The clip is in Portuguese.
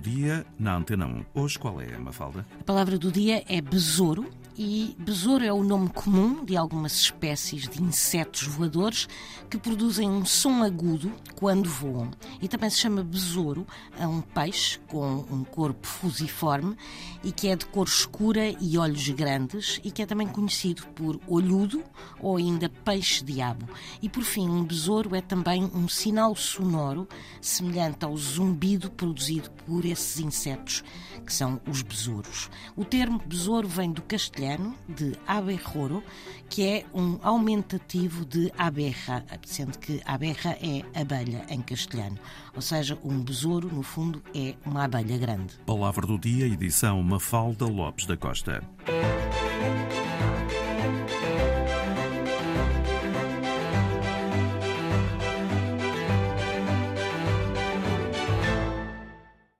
dia na Antena 1. Hoje qual é, Mafalda? A palavra do dia é besouro e besouro é o nome comum de algumas espécies de insetos voadores que produzem um som agudo quando voam. E também se chama besouro a um peixe com um corpo fusiforme e que é de cor escura e olhos grandes e que é também conhecido por olhudo ou ainda peixe-diabo. E por fim, um besouro é também um sinal sonoro semelhante ao zumbido produzido por esses insetos que são os besouros. O termo besouro vem do castelhano, de aberroro, que é um aumentativo de aberra, sendo que aberra é abelha em castelhano. Ou seja, um besouro, no fundo, é uma abelha grande. Palavra do dia, edição Mafalda Lopes da Costa.